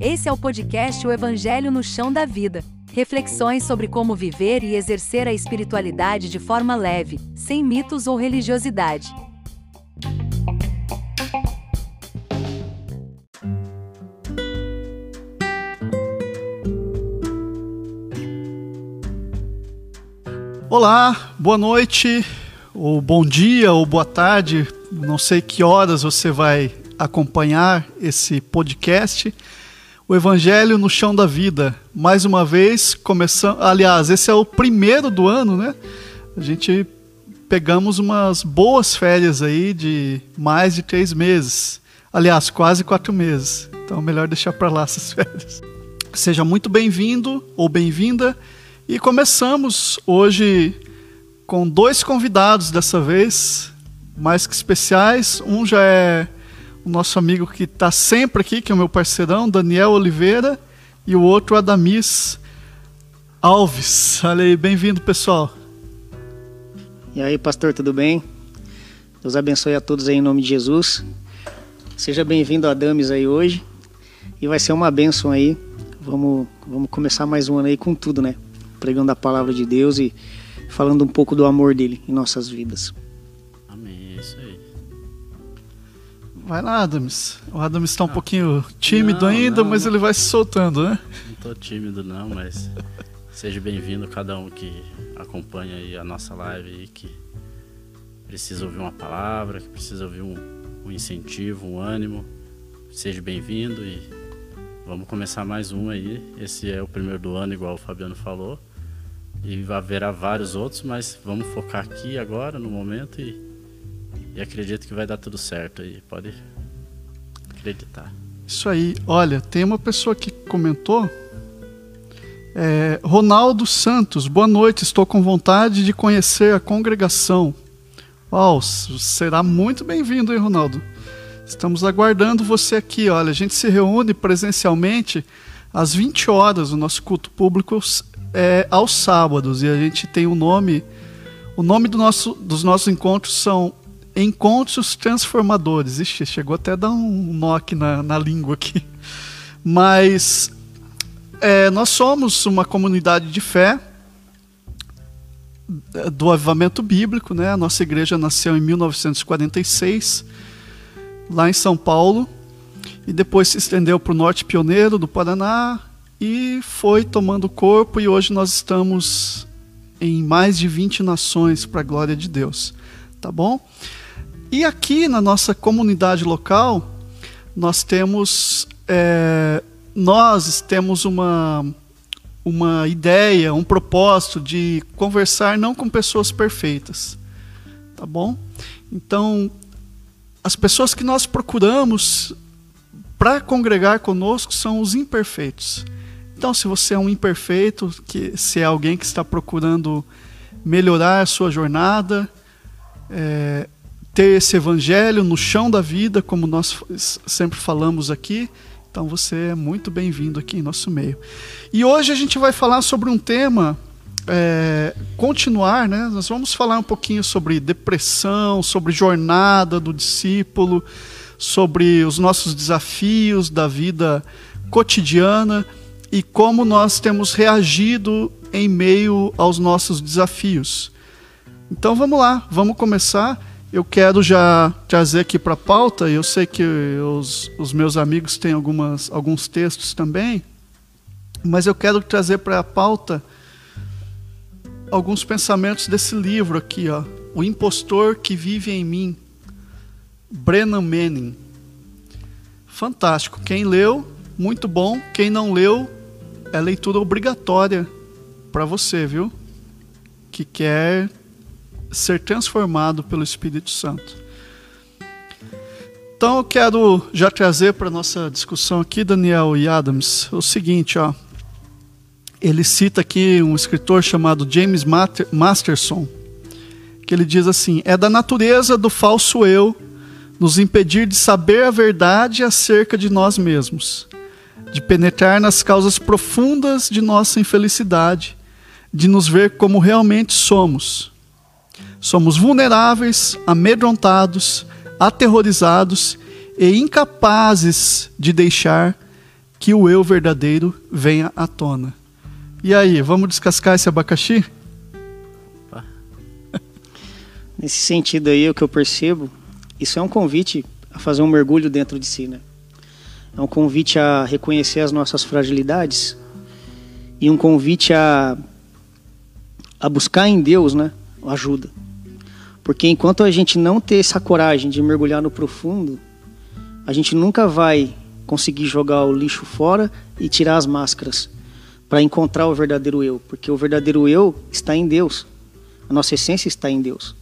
Esse é o podcast O Evangelho no Chão da Vida. Reflexões sobre como viver e exercer a espiritualidade de forma leve, sem mitos ou religiosidade. Olá, boa noite, ou bom dia, ou boa tarde. Não sei que horas você vai acompanhar esse podcast. O Evangelho no Chão da Vida. Mais uma vez, começando. Aliás, esse é o primeiro do ano, né? A gente pegamos umas boas férias aí de mais de três meses. Aliás, quase quatro meses. Então, melhor deixar para lá essas férias. Seja muito bem-vindo ou bem-vinda. E começamos hoje com dois convidados dessa vez, mais que especiais. Um já é o nosso amigo que está sempre aqui, que é o meu parceirão, Daniel Oliveira, e o outro, Adamis Alves. Olha aí, bem-vindo, pessoal. E aí, pastor, tudo bem? Deus abençoe a todos aí em nome de Jesus. Seja bem-vindo Adamis aí hoje. E vai ser uma bênção aí. Vamos, vamos começar mais um ano aí com tudo, né? pregando a palavra de Deus e falando um pouco do amor dele em nossas vidas. Vai lá, Adams. O Adams está um pouquinho tímido não, ainda, não, mas não. ele vai se soltando, né? Não estou tímido não, mas seja bem-vindo cada um que acompanha aí a nossa live e que precisa ouvir uma palavra, que precisa ouvir um, um incentivo, um ânimo. Seja bem-vindo e vamos começar mais um aí. Esse é o primeiro do ano, igual o Fabiano falou. E haverá vários outros, mas vamos focar aqui agora, no momento, e, e acredito que vai dar tudo certo aí. Pode acreditar. Isso aí. Olha, tem uma pessoa que comentou. É, Ronaldo Santos, boa noite. Estou com vontade de conhecer a congregação. Uau, será muito bem-vindo, hein, Ronaldo? Estamos aguardando você aqui. Olha, a gente se reúne presencialmente às 20 horas. O nosso culto público é aos sábados e a gente tem o um nome. O nome do nosso, dos nossos encontros são Encontros Transformadores. Ixi, chegou até a dar um aqui na, na língua aqui. Mas é, nós somos uma comunidade de fé do avivamento bíblico, né? A nossa igreja nasceu em 1946, lá em São Paulo, e depois se estendeu para o norte pioneiro do Paraná, e foi tomando corpo e hoje nós estamos em mais de 20 nações para a glória de Deus, tá bom? E aqui na nossa comunidade local nós temos é, nós temos uma uma ideia, um propósito de conversar não com pessoas perfeitas, tá bom? Então as pessoas que nós procuramos para congregar conosco são os imperfeitos então, se você é um imperfeito, que se é alguém que está procurando melhorar a sua jornada, é, ter esse evangelho no chão da vida, como nós sempre falamos aqui, então você é muito bem-vindo aqui em nosso meio. E hoje a gente vai falar sobre um tema, é, continuar, né? Nós vamos falar um pouquinho sobre depressão, sobre jornada do discípulo, sobre os nossos desafios da vida cotidiana e como nós temos reagido em meio aos nossos desafios. Então vamos lá, vamos começar. Eu quero já trazer aqui para a pauta, eu sei que os, os meus amigos têm algumas, alguns textos também, mas eu quero trazer para a pauta alguns pensamentos desse livro aqui, ó, O Impostor que Vive em Mim, Brennan Manning. Fantástico. Quem leu, muito bom. Quem não leu, é leitura obrigatória para você, viu? Que quer ser transformado pelo Espírito Santo. Então eu quero já trazer para nossa discussão aqui, Daniel e Adams, o seguinte, ó. Ele cita aqui um escritor chamado James Masterson, que ele diz assim: "É da natureza do falso eu nos impedir de saber a verdade acerca de nós mesmos de penetrar nas causas profundas de nossa infelicidade, de nos ver como realmente somos. Somos vulneráveis, amedrontados, aterrorizados e incapazes de deixar que o eu verdadeiro venha à tona. E aí, vamos descascar esse abacaxi? Nesse sentido aí, o que eu percebo, isso é um convite a fazer um mergulho dentro de si, né? É um convite a reconhecer as nossas fragilidades e um convite a, a buscar em Deus, né, ajuda. Porque enquanto a gente não ter essa coragem de mergulhar no profundo, a gente nunca vai conseguir jogar o lixo fora e tirar as máscaras para encontrar o verdadeiro eu, porque o verdadeiro eu está em Deus. A nossa essência está em Deus.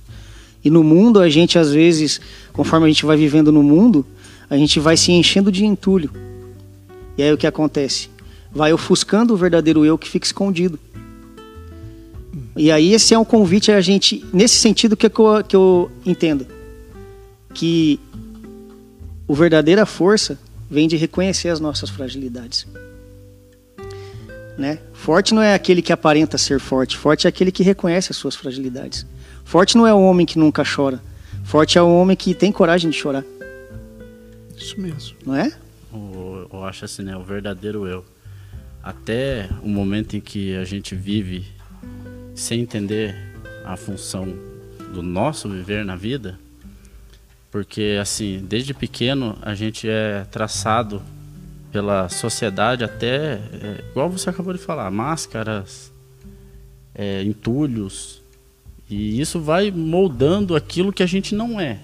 E no mundo, a gente às vezes, conforme a gente vai vivendo no mundo, a gente vai se enchendo de entulho. E aí o que acontece? Vai ofuscando o verdadeiro eu que fica escondido. E aí esse é um convite a gente, nesse sentido que eu, que eu entendo, que o verdadeira força vem de reconhecer as nossas fragilidades. Né? Forte não é aquele que aparenta ser forte, forte é aquele que reconhece as suas fragilidades. Forte não é o homem que nunca chora, forte é o homem que tem coragem de chorar. Isso mesmo. Não é? Eu, eu acho assim, né? O verdadeiro eu. Até o momento em que a gente vive sem entender a função do nosso viver na vida, porque assim, desde pequeno a gente é traçado pela sociedade até, é, igual você acabou de falar, máscaras, é, entulhos, e isso vai moldando aquilo que a gente não é.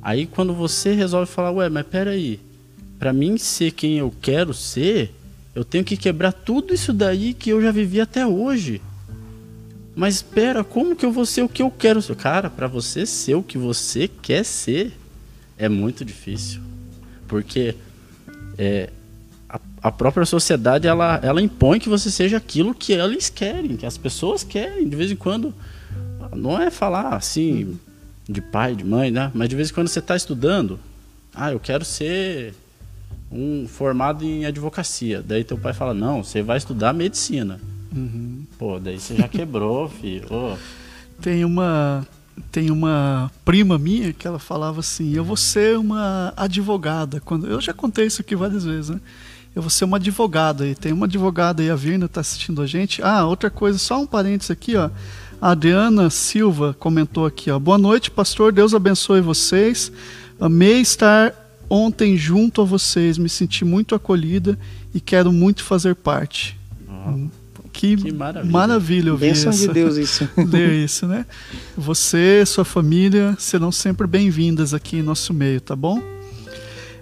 Aí quando você resolve falar, ué, mas peraí, para mim ser quem eu quero ser, eu tenho que quebrar tudo isso daí que eu já vivi até hoje. Mas espera, como que eu vou ser o que eu quero ser? Cara, para você ser o que você quer ser, é muito difícil. Porque é, a, a, própria sociedade, ela, ela impõe que você seja aquilo que eles querem, que as pessoas querem. De vez em quando, não é falar assim de pai, de mãe, né? Mas de vez em quando você está estudando, ah, eu quero ser um formado em advocacia. Daí teu pai fala, não, você vai estudar medicina. Uhum. Pô, daí você já quebrou, filho. Oh. Tem uma tem uma prima minha que ela falava assim: eu vou ser uma advogada. Quando eu já contei isso aqui várias vezes, né? Eu vou ser uma advogada e tem uma advogada aí a Virna está assistindo a gente. Ah, outra coisa, só um parênteses aqui, ó. A Adriana Silva comentou aqui, ó. Boa noite, pastor. Deus abençoe vocês. Amei estar ontem junto a vocês. Me senti muito acolhida e quero muito fazer parte. Oh. Que, que maravilha. maravilha ouvir Bênção de Deus isso. ler isso, né? Você, sua família serão sempre bem-vindas aqui em nosso meio, tá bom?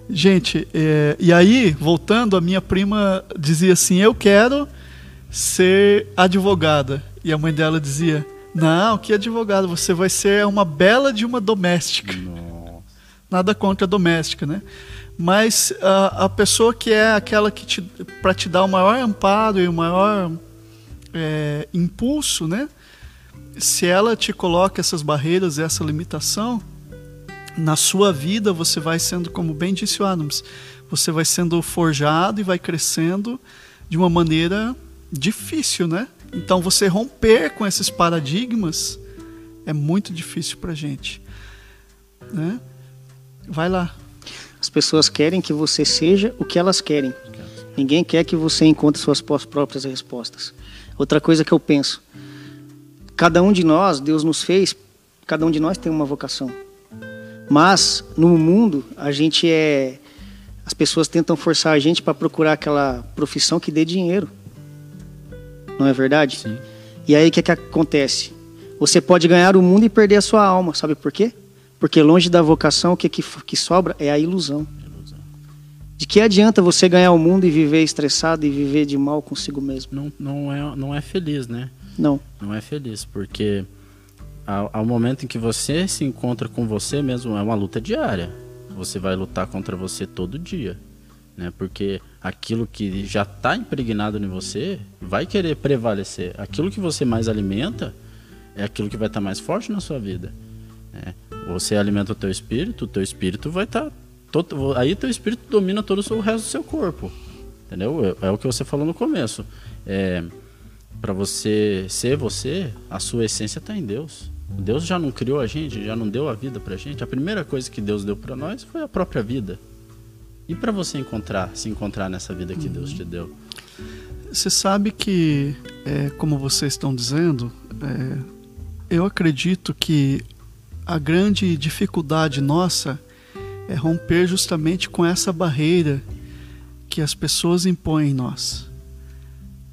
Gente, é, e aí, voltando, a minha prima dizia assim: Eu quero ser advogada. E a mãe dela dizia: Não, que advogada? Você vai ser uma bela de uma doméstica. Nossa. Nada contra a doméstica, né? Mas a, a pessoa que é aquela que te, para te dar o maior amparo e o maior é, impulso, né? Se ela te coloca essas barreiras, essa limitação, na sua vida você vai sendo, como bem disse o Adams, você vai sendo forjado e vai crescendo de uma maneira difícil, né? Então você romper com esses paradigmas é muito difícil para gente, né? Vai lá. As pessoas querem que você seja o que elas querem. Ninguém quer que você encontre suas próprias respostas. Outra coisa que eu penso, cada um de nós, Deus nos fez, cada um de nós tem uma vocação. Mas no mundo a gente é as pessoas tentam forçar a gente para procurar aquela profissão que dê dinheiro. Não é verdade? Sim. E aí o que, é que acontece? Você pode ganhar o mundo e perder a sua alma, sabe por quê? Porque longe da vocação, o que, que, que sobra é a ilusão. De que adianta você ganhar o mundo e viver estressado e viver de mal consigo mesmo? Não, não, é, não é feliz, né? Não. Não é feliz, porque ao, ao momento em que você se encontra com você mesmo, é uma luta diária. Você vai lutar contra você todo dia, né? Porque aquilo que já está impregnado em você vai querer prevalecer. Aquilo que você mais alimenta é aquilo que vai estar tá mais forte na sua vida. Né? Você alimenta o teu espírito, o teu espírito vai estar tá aí teu espírito domina todo o resto do seu corpo. Entendeu? É, é o que você falou no começo. É, para você ser você, a sua essência está em Deus. Deus já não criou a gente, já não deu a vida pra gente. A primeira coisa que Deus deu para nós foi a própria vida. E para você encontrar, se encontrar nessa vida que Deus te deu? Você sabe que, é, como vocês estão dizendo, é, eu acredito que a grande dificuldade nossa é romper justamente com essa barreira que as pessoas impõem em nós.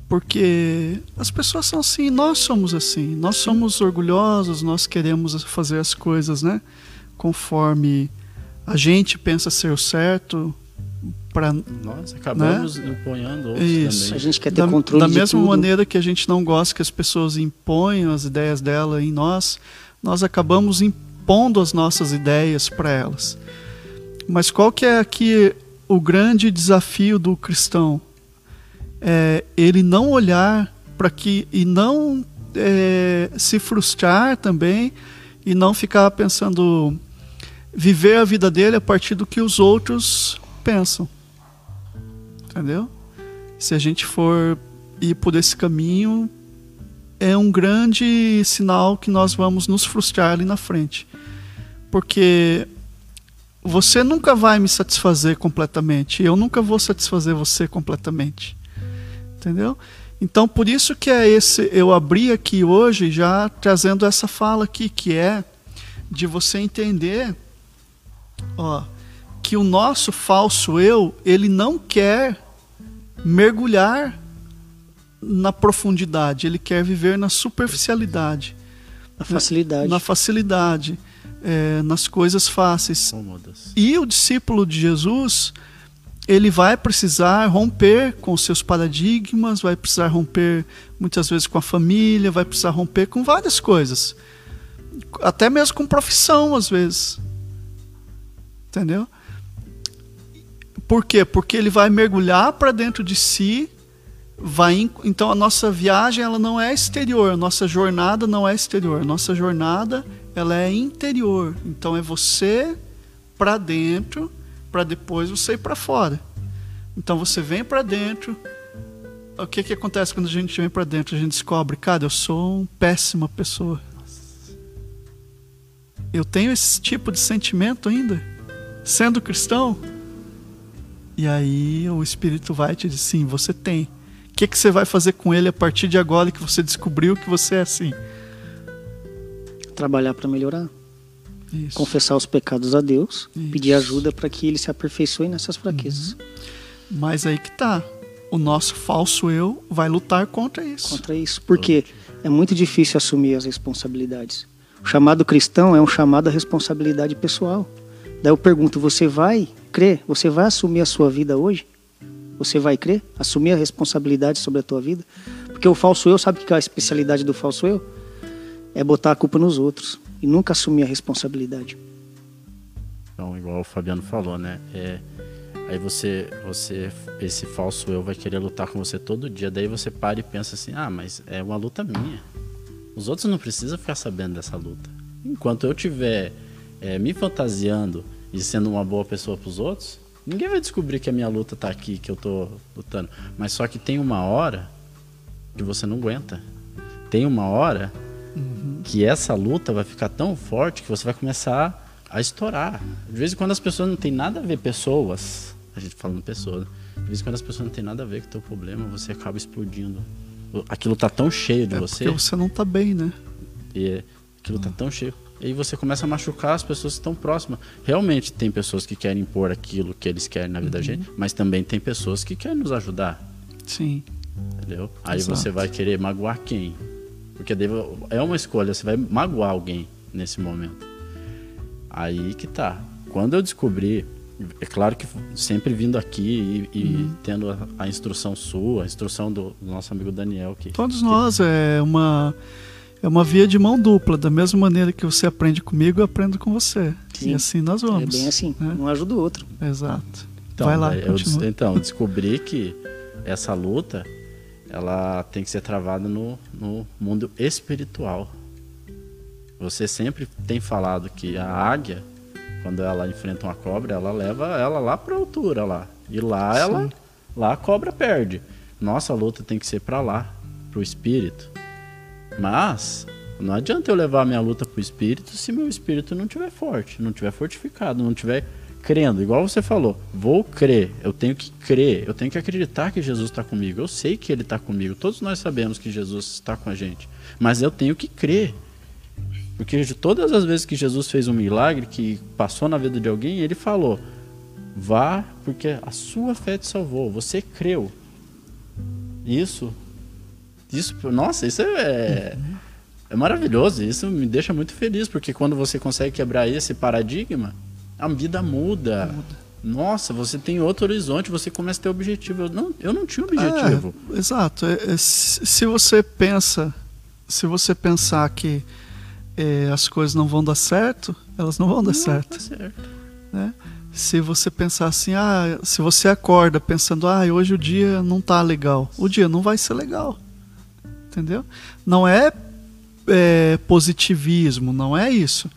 Porque as pessoas são assim, nós somos assim, nós somos orgulhosos, nós queremos fazer as coisas, né, conforme a gente pensa ser o certo, para nós acabamos né? empunhando outros Isso. também. A gente quer ter da, controle da de mesma tudo. maneira que a gente não gosta que as pessoas imponham as ideias dela em nós, nós acabamos impondo as nossas ideias para elas. Mas qual que é aqui o grande desafio do cristão? É ele não olhar para que e não é, se frustrar também e não ficar pensando viver a vida dele a partir do que os outros pensam. Entendeu? Se a gente for ir por esse caminho, é um grande sinal que nós vamos nos frustrar ali na frente. Porque você nunca vai me satisfazer completamente, eu nunca vou satisfazer você completamente. Entendeu? Então, por isso que é esse eu abri aqui hoje já trazendo essa fala aqui que é de você entender, ó, que o nosso falso eu, ele não quer mergulhar na profundidade, ele quer viver na superficialidade, Na facilidade. na facilidade, é, nas coisas fáceis. Cômodas. E o discípulo de Jesus, ele vai precisar romper com seus paradigmas, vai precisar romper muitas vezes com a família, vai precisar romper com várias coisas. Até mesmo com profissão, às vezes. Entendeu? Por quê? Porque ele vai mergulhar para dentro de si, vai então a nossa viagem ela não é exterior, a nossa jornada não é exterior, a nossa jornada ela é interior. Então é você para dentro, para depois você ir para fora. Então você vem para dentro. O que que acontece quando a gente vem para dentro? A gente descobre, cara, eu sou uma péssima pessoa. Eu tenho esse tipo de sentimento ainda, sendo cristão. E aí o Espírito vai te dizer, sim, você tem. O que, que você vai fazer com ele a partir de agora que você descobriu que você é assim? Trabalhar para melhorar. Isso. Confessar os pecados a Deus. Isso. Pedir ajuda para que ele se aperfeiçoe nessas fraquezas. Mas aí que tá. O nosso falso eu vai lutar contra isso. Contra isso. Porque é muito difícil assumir as responsabilidades. O chamado cristão é um chamado à responsabilidade pessoal. Daí eu pergunto: você vai crer? Você vai assumir a sua vida hoje? Você vai crer? Assumir a responsabilidade sobre a tua vida? Porque o falso eu, sabe o que é a especialidade do falso eu? É botar a culpa nos outros e nunca assumir a responsabilidade. Então, igual o Fabiano falou, né? É, aí você, você, esse falso eu vai querer lutar com você todo dia. Daí você para e pensa assim: ah, mas é uma luta minha. Os outros não precisam ficar sabendo dessa luta. Enquanto eu estiver é, me fantasiando e sendo uma boa pessoa para os outros, ninguém vai descobrir que a minha luta tá aqui, que eu tô lutando. Mas só que tem uma hora que você não aguenta. Tem uma hora que essa luta vai ficar tão forte que você vai começar a estourar. De vez em quando as pessoas não têm nada a ver, pessoas, a gente falando pessoas, de vez em quando as pessoas não têm nada a ver com o teu problema, você acaba explodindo. Aquilo tá tão cheio de É você, porque você não tá bem, né? e aquilo tá tão cheio. E aí você começa a machucar as pessoas que estão próximas. Realmente tem pessoas que querem impor aquilo que eles querem na vida da gente, mas também tem pessoas que querem nos ajudar. Sim. Entendeu? Aí Exato. você vai querer magoar quem? Porque daí é uma escolha, você vai magoar alguém nesse momento. Aí que tá. Quando eu descobri, é claro que sempre vindo aqui e, e tendo a, a instrução sua, a instrução do, do nosso amigo Daniel, que Todos nós é uma é uma via de mão dupla, da mesma maneira que você aprende comigo, eu aprendo com você. Sim. E assim nós vamos. É bem assim. né? Um ajuda o outro. Exato. Então, Vai lá, eu, continua. então, eu descobri que essa luta ela tem que ser travada no, no mundo espiritual. Você sempre tem falado que a águia, quando ela enfrenta uma cobra, ela leva ela lá para altura lá. E lá ela lá a cobra perde. Nossa luta tem que ser para lá, pro espírito. Mas Não adianta eu levar a minha luta pro espírito se meu espírito não tiver forte, não tiver fortificado, não tiver crendo, igual você falou, vou crer, eu tenho que crer, eu tenho que acreditar que Jesus está comigo. Eu sei que Ele está comigo, todos nós sabemos que Jesus está com a gente, mas eu tenho que crer. Porque de todas as vezes que Jesus fez um milagre, que passou na vida de alguém, Ele falou: vá, porque a sua fé te salvou, você creu. Isso, isso, nossa, isso é, é maravilhoso, isso me deixa muito feliz, porque quando você consegue quebrar esse paradigma, a vida muda. muda. Nossa, você tem outro horizonte, você começa a ter objetivo. Eu não, eu não tinha objetivo. É, exato. É, é, se você pensa, se você pensar que é, as coisas não vão dar certo, elas não vão dar não certo. certo. Né? Se você pensar assim, ah, se você acorda pensando, ah, hoje o dia não tá legal, o dia não vai ser legal, entendeu? Não é, é positivismo, não é isso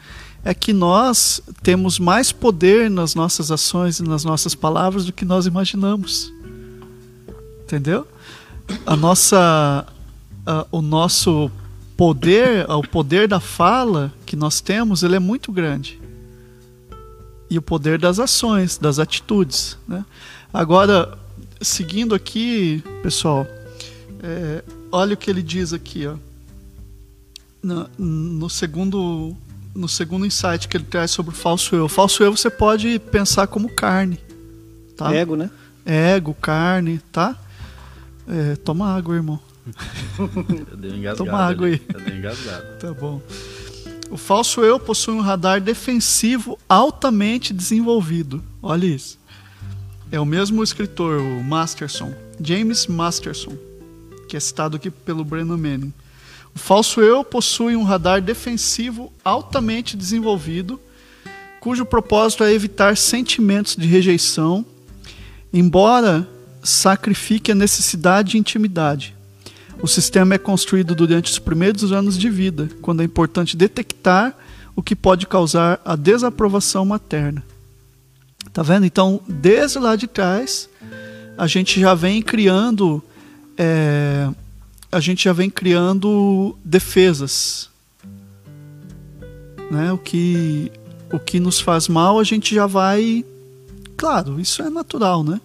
é que nós temos mais poder nas nossas ações e nas nossas palavras do que nós imaginamos. Entendeu? A nossa, o nosso poder, o poder da fala que nós temos, ele é muito grande. E o poder das ações, das atitudes. Né? Agora, seguindo aqui, pessoal, é, olha o que ele diz aqui, ó. No, no segundo no segundo insight que ele traz sobre o falso eu. O falso eu você pode pensar como carne. Tá? Ego, né? Ego, carne, tá? É, toma água, irmão. toma água aí. tá bom. O falso eu possui um radar defensivo altamente desenvolvido. Olha isso. É o mesmo escritor, o Masterson, James Masterson, que é citado aqui pelo Brennan Manning. O falso eu possui um radar defensivo altamente desenvolvido, cujo propósito é evitar sentimentos de rejeição, embora sacrifique a necessidade de intimidade. O sistema é construído durante os primeiros anos de vida, quando é importante detectar o que pode causar a desaprovação materna. Tá vendo? Então, desde lá de trás, a gente já vem criando é, a gente já vem criando defesas. Né? O, que, o que nos faz mal, a gente já vai. Claro, isso é natural, né?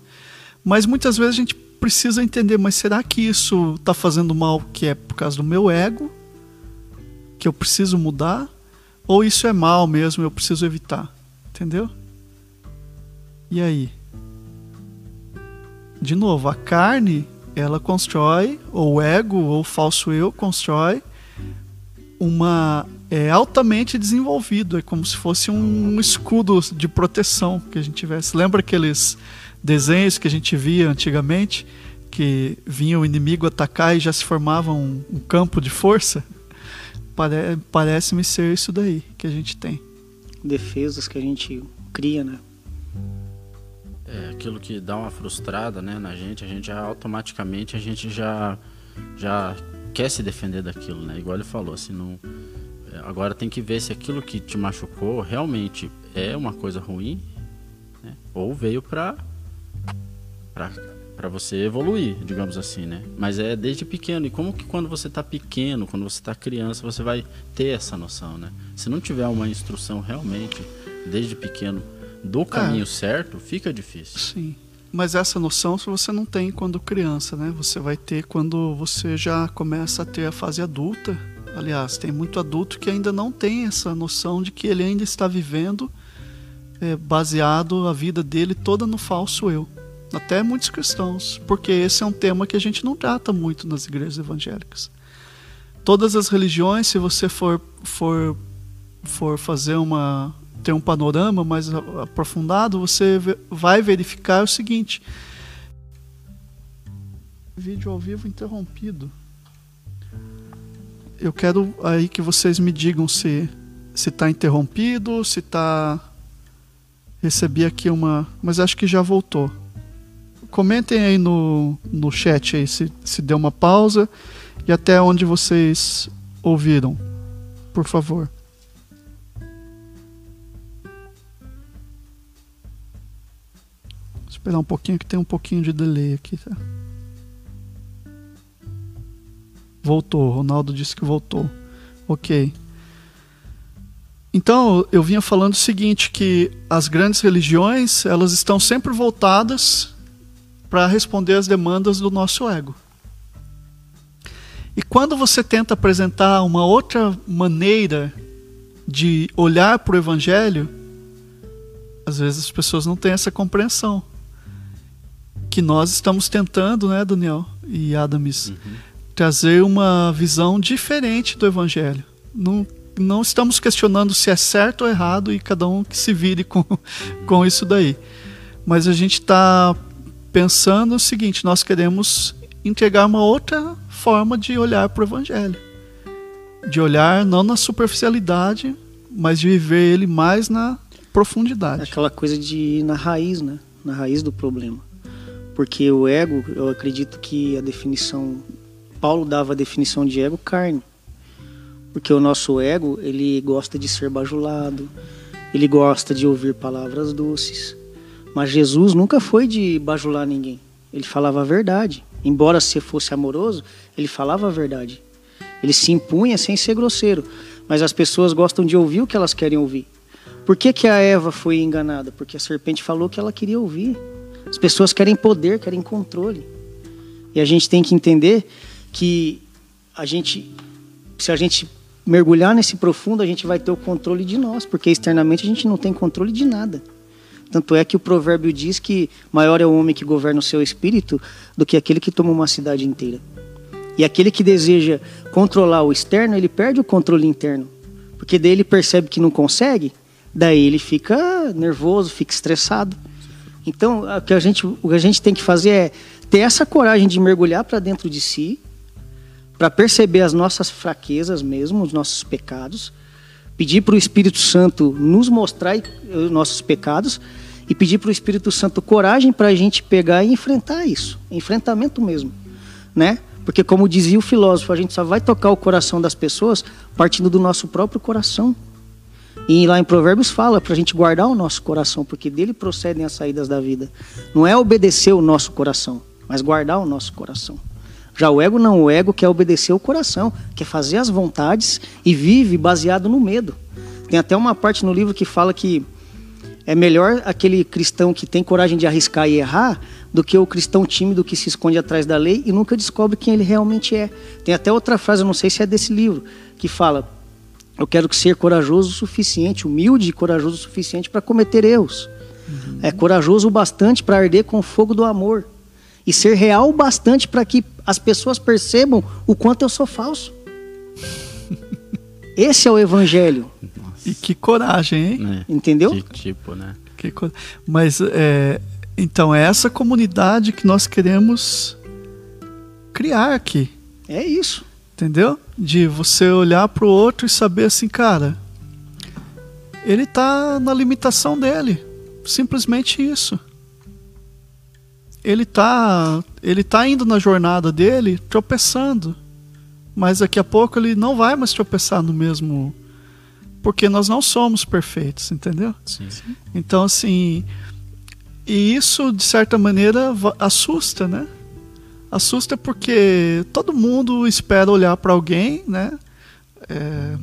Mas muitas vezes a gente precisa entender, mas será que isso está fazendo mal que é por causa do meu ego? Que eu preciso mudar? Ou isso é mal mesmo, eu preciso evitar? Entendeu? E aí? De novo, a carne ela constrói, ou ego, ou falso eu constrói uma é altamente desenvolvido, é como se fosse um escudo de proteção que a gente tivesse. Lembra aqueles desenhos que a gente via antigamente, que vinha o inimigo atacar e já se formava um, um campo de força? Pare Parece-me ser isso daí que a gente tem. Defesas que a gente cria, né? É, aquilo que dá uma frustrada né, na gente, a gente já automaticamente a gente já, já quer se defender daquilo, né? Igual ele falou, assim, não, é, agora tem que ver se aquilo que te machucou realmente é uma coisa ruim, né? Ou veio pra você evoluir, digamos assim, né? Mas é desde pequeno. E como que quando você tá pequeno, quando você tá criança, você vai ter essa noção, né? Se não tiver uma instrução realmente desde pequeno do caminho é. certo, fica difícil. Sim. Mas essa noção você não tem quando criança, né? Você vai ter quando você já começa a ter a fase adulta. Aliás, tem muito adulto que ainda não tem essa noção de que ele ainda está vivendo é, baseado a vida dele toda no falso eu. Até muitos cristãos, porque esse é um tema que a gente não trata muito nas igrejas evangélicas. Todas as religiões, se você for, for, for fazer uma, ter um panorama mais aprofundado, você vai verificar o seguinte: vídeo ao vivo interrompido. Eu quero aí que vocês me digam se se está interrompido, se está recebi aqui uma, mas acho que já voltou. Comentem aí no, no chat aí se, se deu uma pausa e até onde vocês ouviram, por favor. Esperar um pouquinho que tem um pouquinho de delay aqui, tá? Voltou, Ronaldo disse que voltou. Ok. Então, eu vinha falando o seguinte, que as grandes religiões, elas estão sempre voltadas para responder às demandas do nosso ego. E quando você tenta apresentar uma outra maneira de olhar para o evangelho, às vezes as pessoas não têm essa compreensão. Que nós estamos tentando, né, Daniel e Adamis, uhum. trazer uma visão diferente do evangelho. Não não estamos questionando se é certo ou errado e cada um que se vire com, com isso daí. Mas a gente está pensando o seguinte: nós queremos entregar uma outra forma de olhar para o Evangelho. De olhar não na superficialidade, mas de viver ele mais na profundidade. Aquela coisa de ir na raiz, né? Na raiz do problema. Porque o ego, eu acredito que a definição. Paulo dava a definição de ego carne. Porque o nosso ego, ele gosta de ser bajulado, ele gosta de ouvir palavras doces. Mas Jesus nunca foi de bajular ninguém. Ele falava a verdade. Embora se fosse amoroso, ele falava a verdade. Ele se impunha sem ser grosseiro. Mas as pessoas gostam de ouvir o que elas querem ouvir. Por que, que a Eva foi enganada? Porque a serpente falou que ela queria ouvir. As pessoas querem poder, querem controle. E a gente tem que entender que a gente, se a gente mergulhar nesse profundo, a gente vai ter o controle de nós, porque externamente a gente não tem controle de nada. Tanto é que o provérbio diz que maior é o homem que governa o seu espírito do que aquele que toma uma cidade inteira. E aquele que deseja controlar o externo, ele perde o controle interno. Porque daí ele percebe que não consegue, daí ele fica nervoso, fica estressado. Então, o que a gente, o que a gente tem que fazer é ter essa coragem de mergulhar para dentro de si para perceber as nossas fraquezas mesmo, os nossos pecados, pedir para o Espírito Santo nos mostrar os nossos pecados e pedir para o Espírito Santo coragem para a gente pegar e enfrentar isso, enfrentamento mesmo, né? Porque como dizia o filósofo, a gente só vai tocar o coração das pessoas partindo do nosso próprio coração. E lá em Provérbios fala para a gente guardar o nosso coração, porque dele procedem as saídas da vida. Não é obedecer o nosso coração, mas guardar o nosso coração. Já o ego não, o ego quer obedecer o coração, quer fazer as vontades e vive baseado no medo. Tem até uma parte no livro que fala que é melhor aquele cristão que tem coragem de arriscar e errar do que o cristão tímido que se esconde atrás da lei e nunca descobre quem ele realmente é. Tem até outra frase, eu não sei se é desse livro, que fala: Eu quero ser corajoso o suficiente, humilde e corajoso o suficiente para cometer erros. Uhum. É corajoso o bastante para arder com o fogo do amor e ser real o bastante para que as pessoas percebam o quanto eu sou falso. Esse é o evangelho. Nossa. E que coragem, hein? É. Entendeu? Que tipo, né? Que cor... Mas é, então é essa comunidade que nós queremos criar aqui. É isso. Entendeu? De você olhar para o outro e saber assim, cara, ele está na limitação dele. Simplesmente isso ele tá, ele tá indo na jornada dele tropeçando. Mas daqui a pouco ele não vai mais tropeçar no mesmo porque nós não somos perfeitos, entendeu? Sim, sim. Então assim, e isso de certa maneira assusta, né? Assusta porque todo mundo espera olhar para alguém, né? É,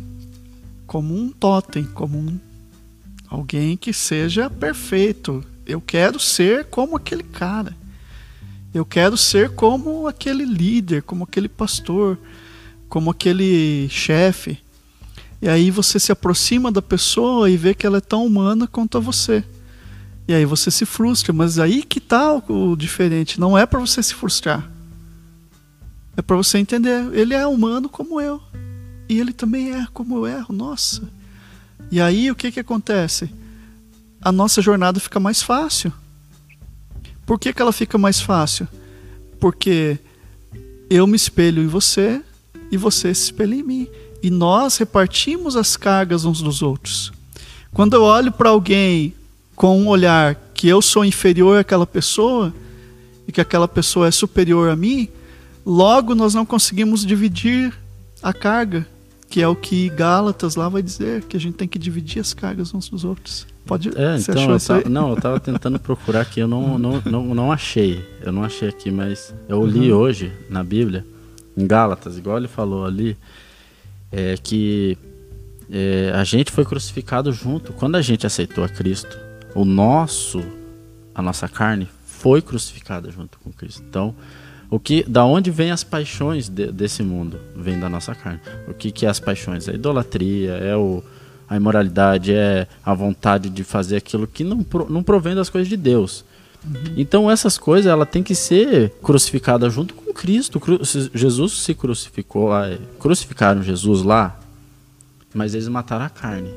como um totem, como um, alguém que seja perfeito. Eu quero ser como aquele cara. Eu quero ser como aquele líder, como aquele pastor, como aquele chefe. E aí você se aproxima da pessoa e vê que ela é tão humana quanto a você. E aí você se frustra, mas aí que tá o diferente, não é para você se frustrar. É para você entender, ele é humano como eu. E ele também é como eu erro, nossa. E aí o que que acontece? A nossa jornada fica mais fácil. Por que, que ela fica mais fácil? Porque eu me espelho em você e você se espelha em mim. E nós repartimos as cargas uns dos outros. Quando eu olho para alguém com um olhar que eu sou inferior àquela pessoa e que aquela pessoa é superior a mim, logo nós não conseguimos dividir a carga, que é o que Gálatas lá vai dizer, que a gente tem que dividir as cargas uns dos outros. Pode É, Você então, eu tava, não, eu tava tentando procurar aqui, eu não, não, não, não achei. Eu não achei aqui, mas eu li uhum. hoje na Bíblia, em Gálatas, igual ele falou ali. é que é, a gente foi crucificado junto. Quando a gente aceitou a Cristo, o nosso, a nossa carne foi crucificada junto com Cristo. Então, o que, da onde vem as paixões de, desse mundo? Vem da nossa carne. O que, que é as paixões? É a idolatria, é o, a imoralidade, é a vontade de fazer aquilo que não, não provém das coisas de Deus. Uhum. Então essas coisas ela tem que ser crucificada junto com Cristo. Cru, Jesus se crucificou lá, crucificaram Jesus lá, mas eles mataram a carne.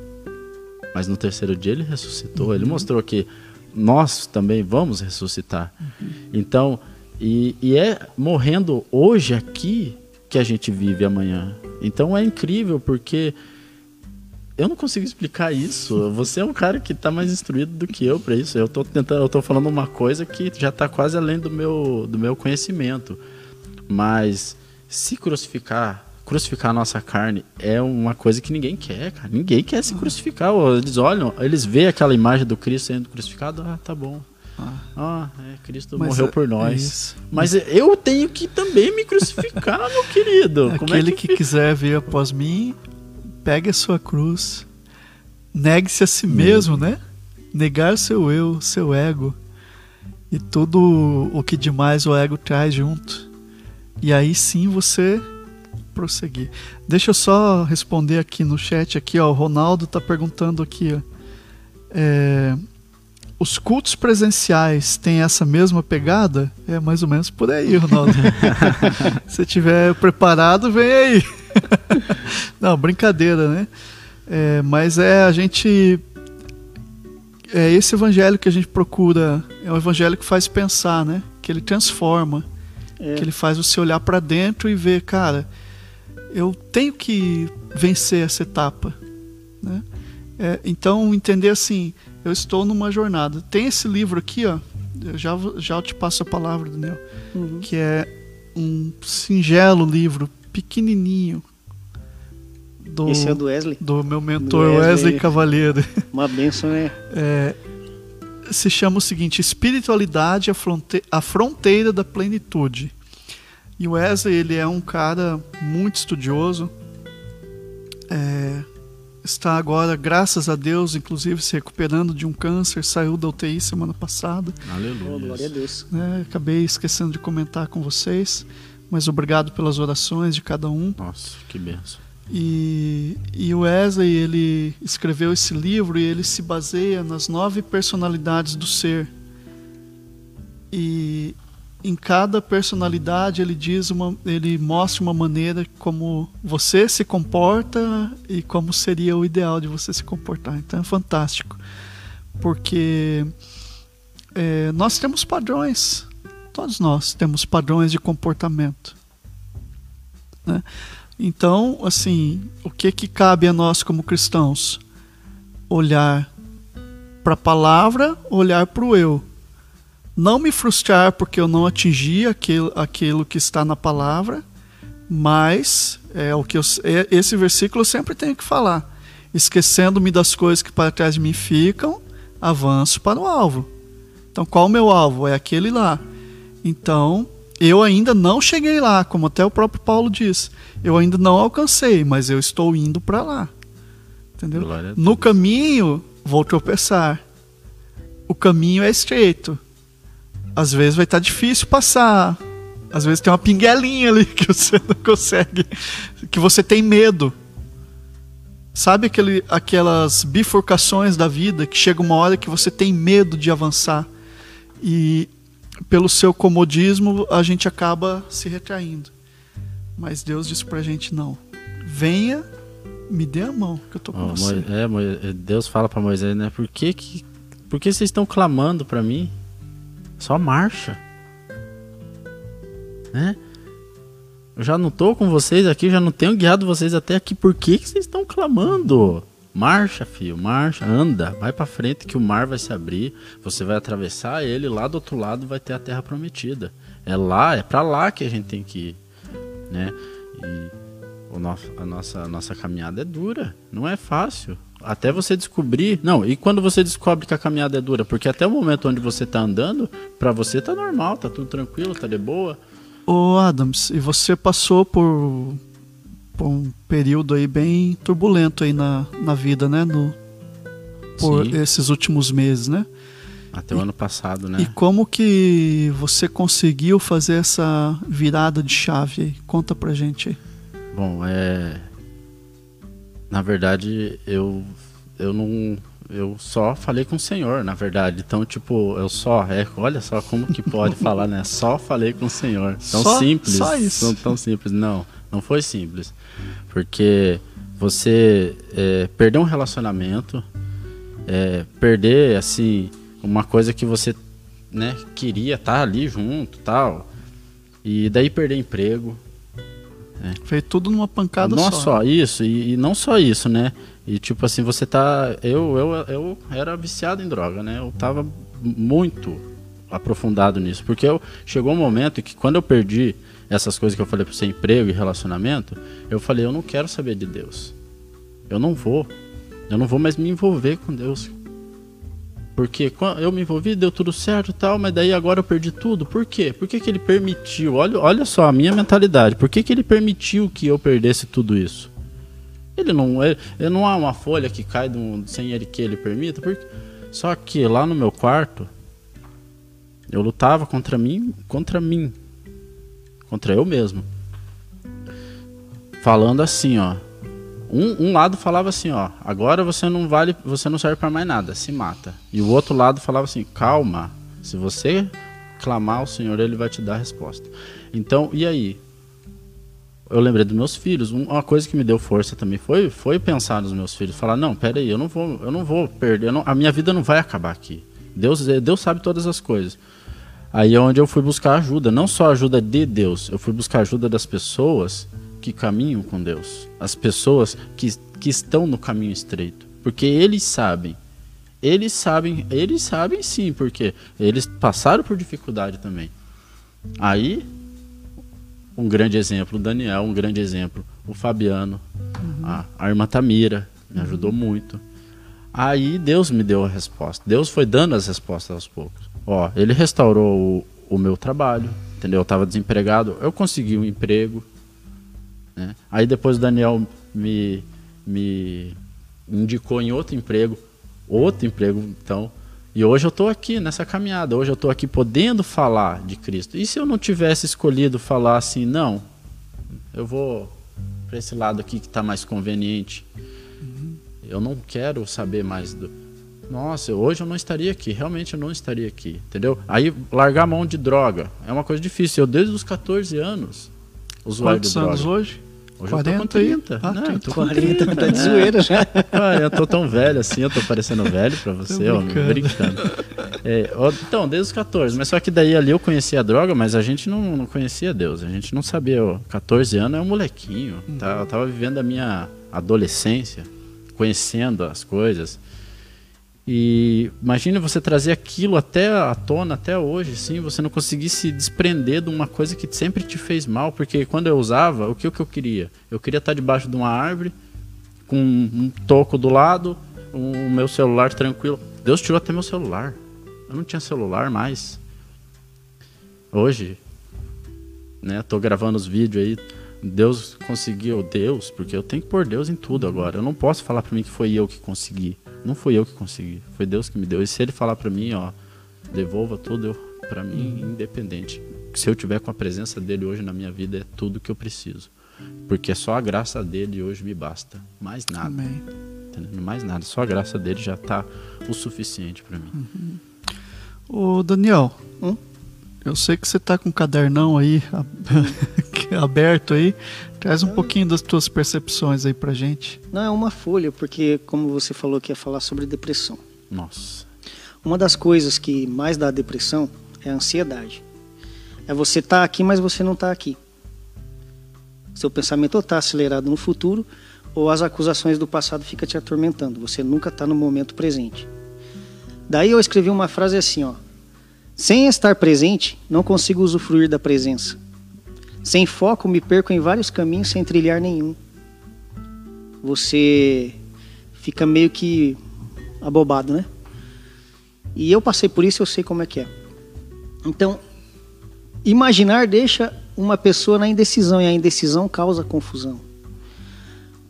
Mas no terceiro dia ele ressuscitou. Uhum. Ele mostrou que nós também vamos ressuscitar. Uhum. Então, e, e é morrendo hoje aqui que a gente vive amanhã. Então é incrível porque eu não consigo explicar isso. Você é um cara que está mais instruído do que eu para isso. Eu estou tentando, eu tô falando uma coisa que já está quase além do meu, do meu conhecimento. Mas se crucificar, crucificar a nossa carne é uma coisa que ninguém quer, cara. Ninguém quer se crucificar. Eles olham, eles veem aquela imagem do Cristo sendo crucificado, ah, tá bom. Ah, ah é, Cristo Mas morreu é, por nós. É Mas eu tenho que também me crucificar, meu querido. É Aquele que, que quiser vir após mim, pegue a sua cruz, negue-se a si mesmo, né? Negar seu eu, seu ego e tudo o que demais o ego traz junto. E aí sim você prosseguir. Deixa eu só responder aqui no chat aqui, ó. O Ronaldo tá perguntando aqui, ó. É, os cultos presenciais têm essa mesma pegada? É mais ou menos por aí, Ronaldo. Se tiver preparado, vem aí. Não, brincadeira, né? É, mas é a gente. É esse evangelho que a gente procura. É um evangelho que faz pensar, né? Que ele transforma. É. Que ele faz você olhar para dentro e ver, cara, eu tenho que vencer essa etapa. Né? É, então, entender assim, eu estou numa jornada. Tem esse livro aqui, ó. Eu já, já te passo a palavra, Daniel. Uhum. Que é um singelo livro, pequenininho, do, Esse é do Wesley? Do meu mentor do Wesley, Wesley Cavaleiro. Uma benção, né? É, se chama o seguinte: Espiritualidade, a, fronte a fronteira da plenitude. E o Wesley, ele é um cara muito estudioso. Está agora, graças a Deus, inclusive se recuperando de um câncer, saiu da UTI semana passada. Aleluia. Oh, glória a Deus. É, acabei esquecendo de comentar com vocês, mas obrigado pelas orações de cada um. Nossa, que benção. E, e o Wesley ele escreveu esse livro e ele se baseia nas nove personalidades do ser. E em cada personalidade ele diz uma, ele mostra uma maneira como você se comporta e como seria o ideal de você se comportar. Então é fantástico, porque é, nós temos padrões, todos nós temos padrões de comportamento. Né? Então, assim, o que que cabe a nós como cristãos? Olhar para a palavra, olhar para o eu. Não me frustrar porque eu não atingi aquilo, aquilo que está na palavra, mas é o que eu, é, esse versículo eu sempre tenho que falar. Esquecendo-me das coisas que para trás de mim ficam, avanço para o alvo. Então, qual o meu alvo? É aquele lá. Então, eu ainda não cheguei lá, como até o próprio Paulo diz. Eu ainda não alcancei, mas eu estou indo para lá. Entendeu? No caminho, vou tropeçar. O caminho é estreito. Às vezes vai estar tá difícil passar. Às vezes tem uma pinguelinha ali que você não consegue, que você tem medo. Sabe aquele, aquelas bifurcações da vida que chega uma hora que você tem medo de avançar e pelo seu comodismo, a gente acaba se retraindo. Mas Deus disse pra gente: não. Venha, me dê a mão, que eu tô com oh, você. É, Deus fala para Moisés, né? Por que, que, por que vocês estão clamando para mim? Só marcha. Né? Eu já não tô com vocês aqui, já não tenho guiado vocês até aqui. Por que, que vocês estão clamando? Marcha, filho, marcha, anda, vai para frente que o mar vai se abrir, você vai atravessar ele, lá do outro lado vai ter a terra prometida. É lá, é para lá que a gente tem que ir, né? E o nosso, a nossa, a nossa caminhada é dura, não é fácil. Até você descobrir. Não, e quando você descobre que a caminhada é dura? Porque até o momento onde você tá andando, para você tá normal, tá tudo tranquilo, tá de boa. Ô Adams, e você passou por por um período aí bem turbulento aí na, na vida, né? No, por Sim. esses últimos meses, né? Até o ano passado, né? E como que você conseguiu fazer essa virada de chave aí? Conta pra gente aí. Bom, é. Na verdade, eu. Eu não. Eu só falei com o Senhor, na verdade. Então, tipo, eu só. É, olha só como que pode falar, né? Só falei com o Senhor. Tão Só- simples. só isso. Tão, tão simples. Não, não foi simples. Porque você é, perder um relacionamento, é, perder, assim, uma coisa que você né, queria estar ali junto tal. E daí perder emprego. Veio tudo numa pancada não só. só isso, e, e não só isso, né? E tipo assim, você tá. Eu, eu, eu era viciado em droga, né? Eu tava muito aprofundado nisso. Porque eu, chegou um momento que quando eu perdi essas coisas que eu falei pra você, emprego e relacionamento, eu falei, eu não quero saber de Deus. Eu não vou. Eu não vou mais me envolver com Deus. Porque eu me envolvi, deu tudo certo e tal, mas daí agora eu perdi tudo. Por quê? Por que, que ele permitiu? Olha, olha só a minha mentalidade. Por que, que ele permitiu que eu perdesse tudo isso? Ele não, ele, não há uma folha que cai um- sem ele que ele permita. Porque, só que lá no meu quarto, eu lutava contra mim, contra mim, contra eu mesmo. Falando assim, ó. Um, um lado falava assim, ó, agora você não vale, você não serve para mais nada, se mata. E o outro lado falava assim, calma, se você clamar ao Senhor, ele vai te dar a resposta. Então, e aí? Eu lembrei dos meus filhos. Um- Uma coisa que me deu força também foi, foi pensar nos meus filhos, falar não, pera aí, eu não vou, eu não vou perder, não- a minha vida não vai acabar aqui. Deus, Deus sabe todas as coisas. Aí é onde eu fui buscar ajuda, não só ajuda de Deus, eu fui buscar ajuda das pessoas que caminham com Deus, as pessoas que, que estão no caminho estreito, porque eles sabem, eles sabem, eles sabem sim, porque eles passaram por dificuldade também. Aí, um grande exemplo, o Daniel, um grande exemplo, o Fabiano, a, a irmã Tamira, me ajudou muito. Aí Deus me deu a resposta. Deus foi dando as respostas aos poucos. Ó, ele restaurou o, o meu trabalho, entendeu? Eu estava desempregado, eu consegui um emprego. Né? Aí depois o Daniel me, me indicou em outro emprego, outro emprego, então. E hoje eu estou aqui nessa caminhada, hoje eu estou aqui podendo falar de Cristo. E se eu não tivesse escolhido falar assim, não, eu vou para esse lado aqui que está mais conveniente. Eu não quero saber mais do. Nossa, hoje eu não estaria aqui, realmente eu não estaria aqui, entendeu? Aí largar a mão de droga é uma coisa difícil. Eu desde os 14 anos usuário Quantos de droga. anos hoje? Hoje eu tô com 40 aí? 30. Ah, né? Eu 30. tô com 40 tá de zoeira já. Ah, eu tô tão velho assim, eu tô parecendo velho pra você, ó, brincando. brincando. É, ó, então, desde os 14, mas só que daí ali eu conhecia a droga, mas a gente não, não conhecia Deus, a gente não sabia, ó, 14 anos é um molequinho, tá? eu tava vivendo a minha adolescência, conhecendo as coisas. E imagine você trazer aquilo até à tona, até hoje, sim, você não conseguir se desprender de uma coisa que sempre te fez mal, porque quando eu usava, o que, o que eu queria? Eu queria estar debaixo de uma árvore, com um toco do lado, o meu celular tranquilo. Deus tirou até meu celular. Eu não tinha celular mais. Hoje, né, tô gravando os vídeos aí. Deus conseguiu, Deus, porque eu tenho que pôr Deus em tudo agora. Eu não posso falar para mim que foi eu que consegui. Não fui eu que consegui, foi Deus que me deu. E se ele falar para mim, ó, devolva tudo para mim independente. Se eu tiver com a presença dele hoje na minha vida é tudo que eu preciso. Porque só a graça dele hoje me basta. Mais nada. Amém. Entendeu? Mais nada. Só a graça dele já tá o suficiente para mim. Ô Daniel, Hum? eu sei que você tá com um cadernão aí aberto aí. Traz um pouquinho das tuas percepções aí pra gente. Não, é uma folha, porque como você falou que ia falar sobre depressão. Nossa. Uma das coisas que mais dá depressão é a ansiedade. É você estar aqui, mas você não está aqui. Seu pensamento está acelerado no futuro ou as acusações do passado ficam te atormentando. Você nunca está no momento presente. Daí eu escrevi uma frase assim, ó. Sem estar presente, não consigo usufruir da presença. Sem foco, me perco em vários caminhos sem trilhar nenhum. Você fica meio que abobado, né? E eu passei por isso, eu sei como é que é. Então, imaginar deixa uma pessoa na indecisão e a indecisão causa confusão.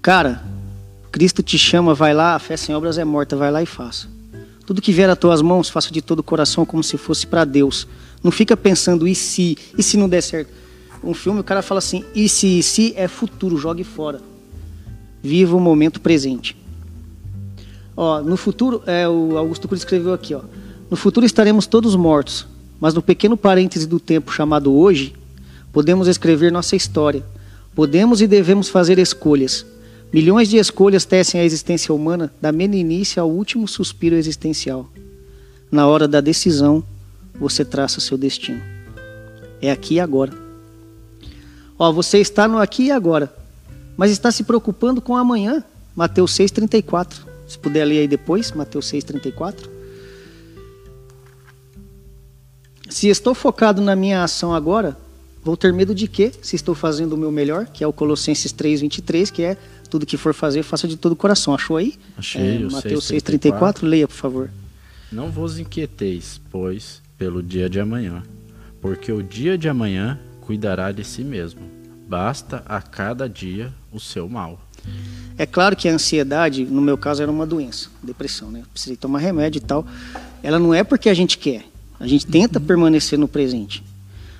Cara, Cristo te chama, vai lá, a fé sem obras é morta, vai lá e faça. Tudo que vier às tuas mãos, faça de todo o coração como se fosse para Deus. Não fica pensando e se, e se não der certo. Um filme o cara fala assim, e se, se é futuro, jogue fora. Viva o momento presente. Ó, no futuro, é, o Augusto Cruz escreveu aqui, ó. No futuro estaremos todos mortos, mas no pequeno parêntese do tempo chamado hoje, podemos escrever nossa história. Podemos e devemos fazer escolhas. Milhões de escolhas tecem a existência humana, da meninice ao último suspiro existencial. Na hora da decisão, você traça seu destino. É aqui e agora. Ó, você está no aqui e agora, mas está se preocupando com amanhã. Mateus 6,34. Se puder ler aí depois, Mateus 6,34. Se estou focado na minha ação agora, vou ter medo de quê? Se estou fazendo o meu melhor, que é o Colossenses 3,23, que é tudo que for fazer, faça de todo o coração. Achou aí? Achei. É, Mateus 6,34. Leia, por favor. Não vos inquieteis, pois, pelo dia de amanhã, porque o dia de amanhã cuidará de si mesmo. Basta a cada dia o seu mal. É claro que a ansiedade, no meu caso, era uma doença, depressão, né? Precisei tomar remédio e tal. Ela não é porque a gente quer. A gente tenta permanecer no presente.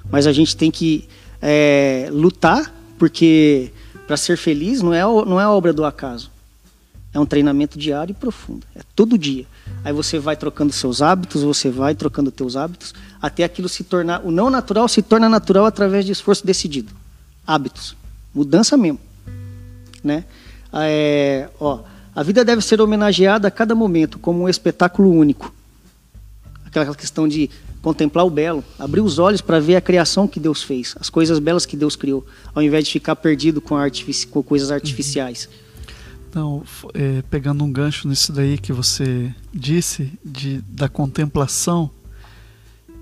Mas a gente tem que é, lutar, porque para ser feliz não é, não é obra do acaso. É um treinamento diário e profundo. É todo dia. Aí você vai trocando seus hábitos, você vai trocando teus hábitos, até aquilo se tornar. O não natural se torna natural através de esforço decidido. Hábitos. Mudança mesmo. Né? É, ó, a vida deve ser homenageada a cada momento como um espetáculo único. Aquela questão de contemplar o belo, abrir os olhos para ver a criação que Deus fez, as coisas belas que Deus criou, ao invés de ficar perdido com, artifici com coisas artificiais. Não, é, pegando um gancho nisso daí que você disse, de, da contemplação,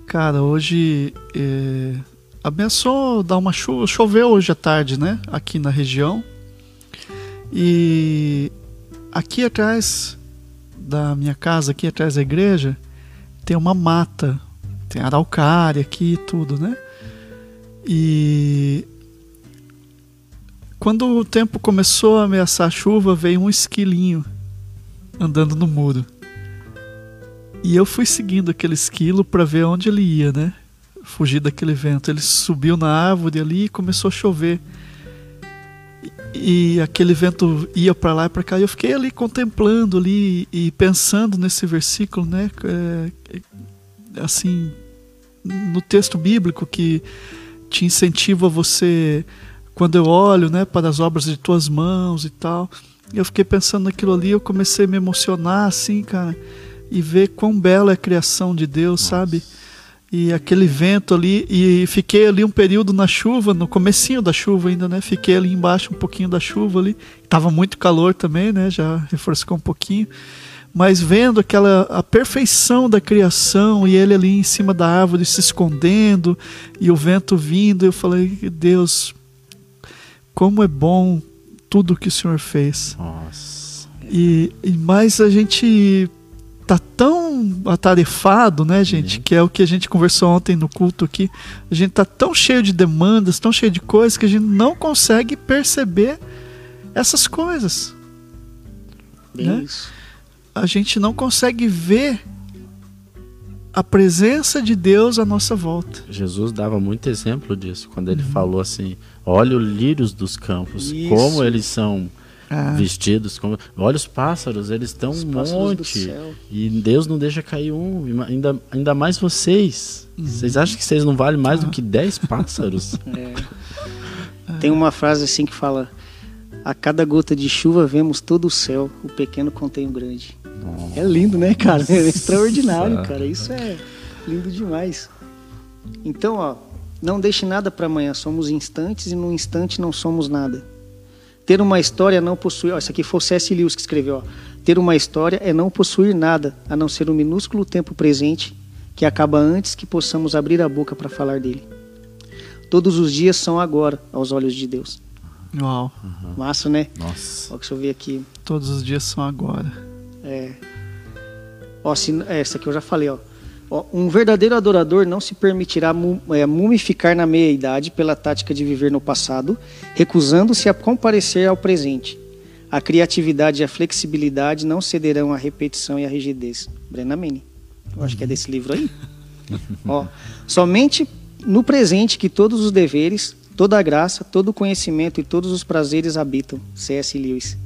cara, hoje é, abençoou dar uma chuva, choveu hoje à tarde, né, aqui na região, e aqui atrás da minha casa, aqui atrás da igreja, tem uma mata tem araucária aqui e tudo, né? E quando o tempo começou a ameaçar a chuva, veio um esquilinho andando no muro. E eu fui seguindo aquele esquilo para ver onde ele ia, né? Fugir daquele vento. Ele subiu na árvore ali e começou a chover. E, aquele vento ia para lá e para cá. E eu fiquei ali contemplando ali e pensando nesse versículo, né? É, assim, no texto bíblico que te incentiva você quando eu olho, né, para as obras de tuas mãos e tal. Eu fiquei pensando naquilo ali, eu comecei a me emocionar assim, cara, e ver quão bela é a criação de Deus, Nossa. sabe? E aquele vento ali, e fiquei ali um período na chuva, no comecinho da chuva ainda, né? Fiquei ali embaixo um pouquinho da chuva ali. Tava muito calor também, né? Já refrescou um pouquinho mas vendo aquela a perfeição da criação e ele ali em cima da árvore se escondendo e o vento vindo, eu falei, Deus, como é bom tudo que o Senhor fez. Nossa. E, e mais a gente tá tão atarefado, né, gente, uhum. que é o que a gente conversou ontem no culto aqui. A gente tá tão cheio de demandas, tão cheio de coisas que a gente não consegue perceber essas coisas. Bem né? Isso a gente não consegue ver a presença de Deus à nossa volta. Jesus dava muito exemplo disso quando ele uhum. falou assim: olha os lírios dos campos, Isso. como eles são ah. vestidos, como... olha os pássaros, eles estão um monte e Deus não deixa cair um, ainda, ainda mais vocês. Uhum. Vocês acham que vocês não valem mais do que dez pássaros? É. Tem uma frase assim que fala: a cada gota de chuva vemos todo o céu, o pequeno contém o grande. É lindo, né, cara? É extraordinário, cara. Isso é lindo demais. Então, ó, não deixe nada para amanhã. Somos instantes e no instante não somos nada. Ter uma história é não possuir. Ó, isso aqui foi o C.S. Lewis que escreveu. Ó. Ter uma história é não possuir nada, a não ser o um minúsculo tempo presente que acaba antes que possamos abrir a boca para falar dele. Todos os dias são agora, aos olhos de Deus. Uau. Uhum. Massa, né? Nossa. Ó, deixa eu ver aqui. Todos os dias são agora. É. Ó, se, é, essa aqui eu já falei, ó. ó. Um verdadeiro adorador não se permitirá é, mumificar na meia-idade pela tática de viver no passado, recusando-se a comparecer ao presente. a criatividade e a flexibilidade não cederão à repetição e à rigidez. Brena Mini. Eu acho que é desse livro aí. Ó, somente no presente que todos os deveres, toda a graça, todo o conhecimento e todos os prazeres habitam. C.S. Lewis.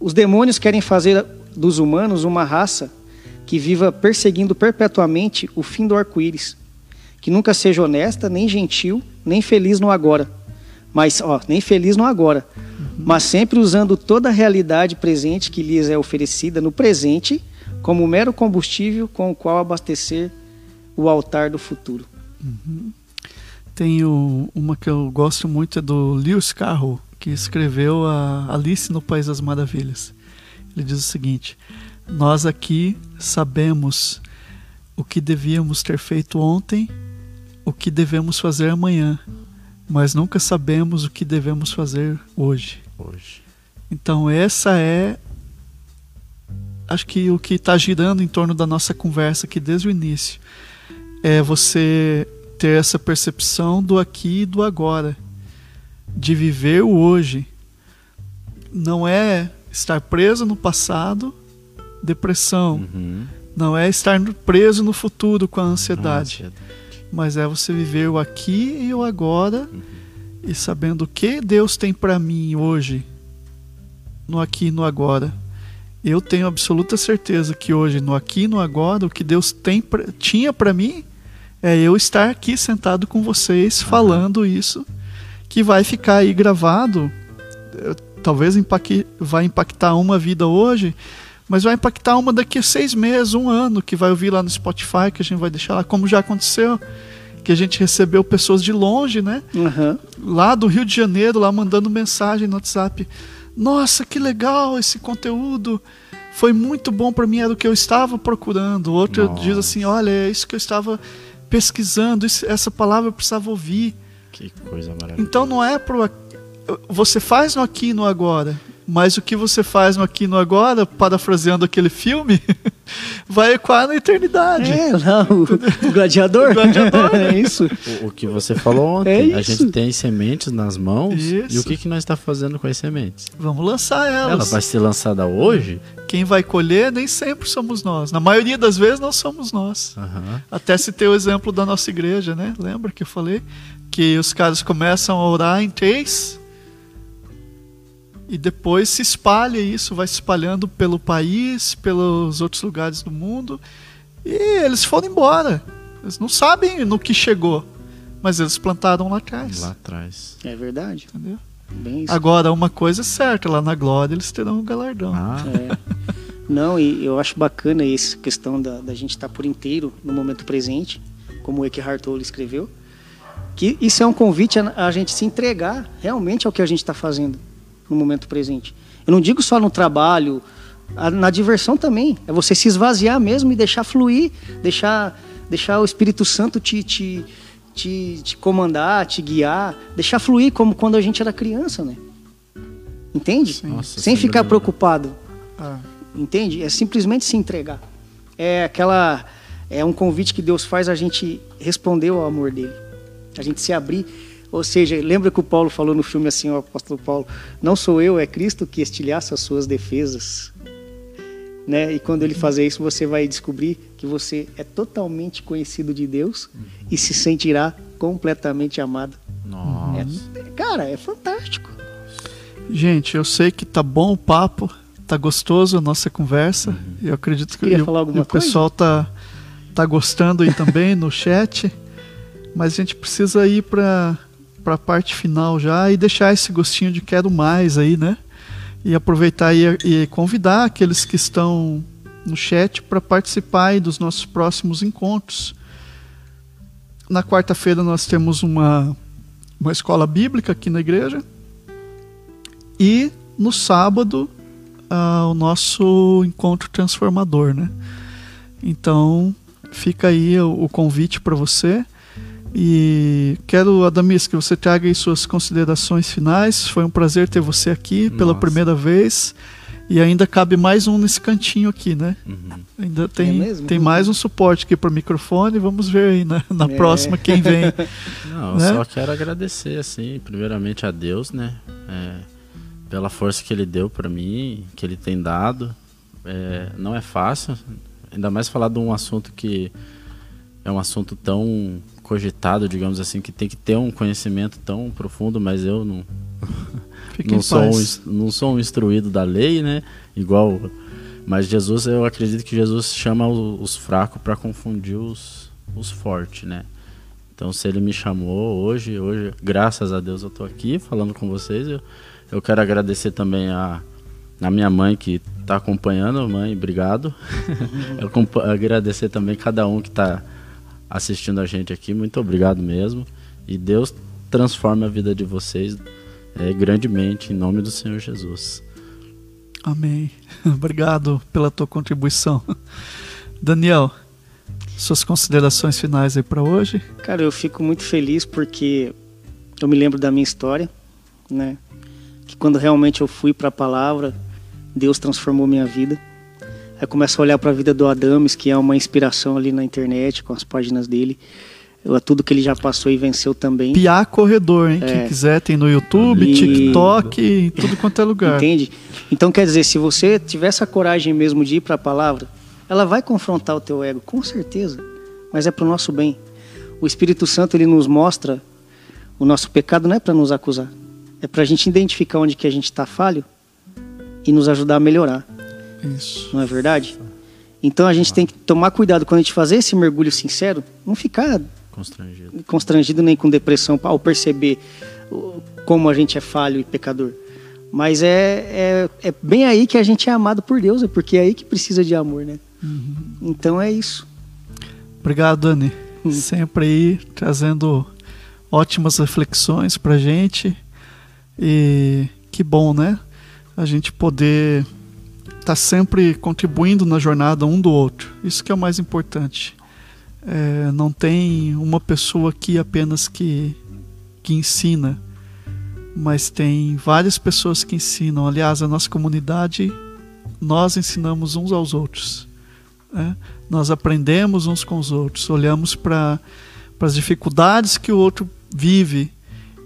Os demônios querem fazer dos humanos uma raça que viva perseguindo perpetuamente o fim do arco-íris, que nunca seja honesta, nem gentil, nem feliz no agora. Mas, ó, nem feliz no agora, mas sempre usando toda a realidade presente que lhes é oferecida no presente como mero combustível com o qual abastecer o altar do futuro. Tem o- uma que eu gosto muito é do Lewis Carroll, que escreveu a Alice no País das Maravilhas. Ele diz o seguinte: Nós aqui sabemos o que devíamos ter feito ontem, o que devemos fazer amanhã, mas nunca sabemos o que devemos fazer hoje. Hoje. Então essa é acho que o que está girando em torno da nossa conversa aqui desde o início é você ter essa percepção do aqui e do agora, de viver o hoje. Não é estar preso no passado, depressão. Uhum. Não é estar preso no futuro com a ansiedade, Ansiedade. mas é você viver o aqui e o agora e sabendo o que Deus tem para mim hoje, no aqui e no agora. Eu tenho absoluta certeza que hoje, no aqui e no agora, o que Deus tem pra, tinha para mim é eu estar aqui sentado com vocês falando isso, que vai ficar aí gravado. Talvez impacte, vai impactar uma vida hoje, mas vai impactar uma daqui a seis meses, um ano, que vai ouvir lá no Spotify, que a gente vai deixar lá, como já aconteceu, que a gente recebeu pessoas de longe, né? Aham. lá do Rio de Janeiro, lá mandando mensagem no WhatsApp. Nossa, que legal esse conteúdo. Foi muito bom para mim, era o que eu estava procurando. Outro Nossa. diz assim: olha, é isso que eu estava pesquisando, isso- essa palavra eu precisava ouvir. Que coisa maravilhosa. Então não é pro. Você faz no aqui e no agora. Mas o que você faz no aqui e no agora, parafraseando aquele filme, vai ecoar na eternidade. É, lá, o, o gladiador. O gladiador, né? é isso. O, o que você falou ontem, É a gente tem sementes nas mãos e Isso. o que, que nós está fazendo com as sementes? Vamos lançar Ela elas. vai ser lançada hoje? Quem vai colher nem sempre somos nós. Na maioria das vezes não somos nós. Aham. Até citei o exemplo da nossa igreja, né? Lembra que eu falei? Que os caras começam a orar em três e depois se espalha isso, vai se espalhando pelo país, pelos outros lugares do mundo e eles foram embora. Eles não sabem no que chegou, mas eles plantaram lá atrás. Lá atrás. É verdade. Entendeu? Agora, uma coisa é certa, lá na glória eles terão um galardão. Ah, É. Não, e eu acho bacana essa questão da, da gente estar por inteiro no momento presente, como o Eckhart Tolle escreveu, que isso é um convite a, a gente se entregar realmente ao que a gente está fazendo no momento presente. Eu não digo só no trabalho, a- na diversão também. É você se esvaziar mesmo e deixar fluir, deixar, deixar o Espírito Santo te, te, te, te comandar, te guiar, deixar fluir como quando a gente era criança, né? Entende? Nossa, Sem sem ficar dúvida. preocupado. Ah, Entende? É simplesmente se entregar. É aquela é um convite que Deus faz a gente responder ao amor dele. A gente se abrir. Ou seja, lembra que o Paulo falou no filme assim, o apóstolo Paulo, não sou eu, é Cristo que estilhaça as suas defesas. Né? E quando ele fazer isso, você vai descobrir que você é totalmente conhecido de Deus e se sentirá completamente amado. nossa. Cara, é fantástico. Gente, eu sei que tá bom o papo, tá gostoso a nossa conversa. Eu acredito que Queria e o- falar alguma e o pessoal tá, tá gostando aí também no chat. Mas a gente precisa ir para a parte final já e deixar esse gostinho de quero mais aí, né? E aproveitar e, e convidar aqueles que estão no chat para participar dos nossos próximos encontros. Na quarta-feira nós temos uma, uma escola bíblica aqui na igreja. E no sábado, ah, o nosso encontro transformador, né? Então, fica aí o, o convite para você. E quero, Adamis, que você traga aí suas considerações finais. Foi um prazer ter você aqui pela Nossa. primeira vez. E ainda cabe mais um nesse cantinho aqui, né? Uhum. Ainda tem, mesmo? tem mais um suporte aqui para microfone. Vamos ver aí na, na É. próxima quem vem. Não, eu Né? só quero agradecer, assim, primeiramente a Deus, né? É, pela força que ele deu para mim, que ele tem dado. É, não é fácil, ainda mais falar de um assunto que é um assunto tão cogitado, digamos assim, que tem que ter um conhecimento tão profundo, mas eu não não sou, um, não sou um instruído da lei, né? Igual mas Jesus, eu acredito que Jesus chama os fracos para confundir os, os fortes, né? Então, se ele me chamou hoje, hoje, graças a Deus, eu estou aqui falando com vocês. Eu, eu quero agradecer também a, a minha mãe que está acompanhando. Mãe, obrigado. eu agradecer também cada um que está assistindo a gente aqui. Muito obrigado mesmo. E Deus transforme a vida de vocês é, grandemente, em nome do Senhor Jesus. Amém. Obrigado pela tua contribuição. Daniel, suas considerações finais aí para hoje? Cara, eu fico muito feliz porque eu me lembro da minha história, né? Que quando realmente eu fui para a palavra, Deus transformou minha vida. Aí começo a olhar para a vida do Adames, que é uma inspiração ali na internet, com as páginas dele tudo que ele já passou e venceu também. Piá Corredor, hein? É. Quem quiser tem no YouTube, e... TikTok, tudo quanto é lugar. Entende? Então quer dizer, se você tiver essa coragem mesmo de ir para a palavra, ela vai confrontar o teu ego, com certeza. Mas é para o nosso bem. O Espírito Santo ele nos mostra o nosso pecado não é para nos acusar, é para a gente identificar onde que a gente está falho e nos ajudar a melhorar. Isso. Não é verdade? Então a gente tem que tomar cuidado quando a gente fazer esse mergulho sincero, não ficar Constrangido. Constrangido nem com depressão ao perceber como a gente é falho e pecador. Mas é, é, é bem aí que a gente é amado por Deus, é porque é aí que precisa de amor, né? Uhum. Então é isso. Obrigado, Dani. Uhum. Sempre aí trazendo ótimas reflexões pra gente. E que bom, né? A gente poder estar tá sempre contribuindo na jornada um do outro. Isso que é o mais importante. É, não tem uma pessoa aqui apenas que, que ensina, mas tem várias pessoas que ensinam. Aliás, a nossa comunidade, nós ensinamos uns aos outros. Né? Nós aprendemos uns com os outros, olhamos para as dificuldades que o outro vive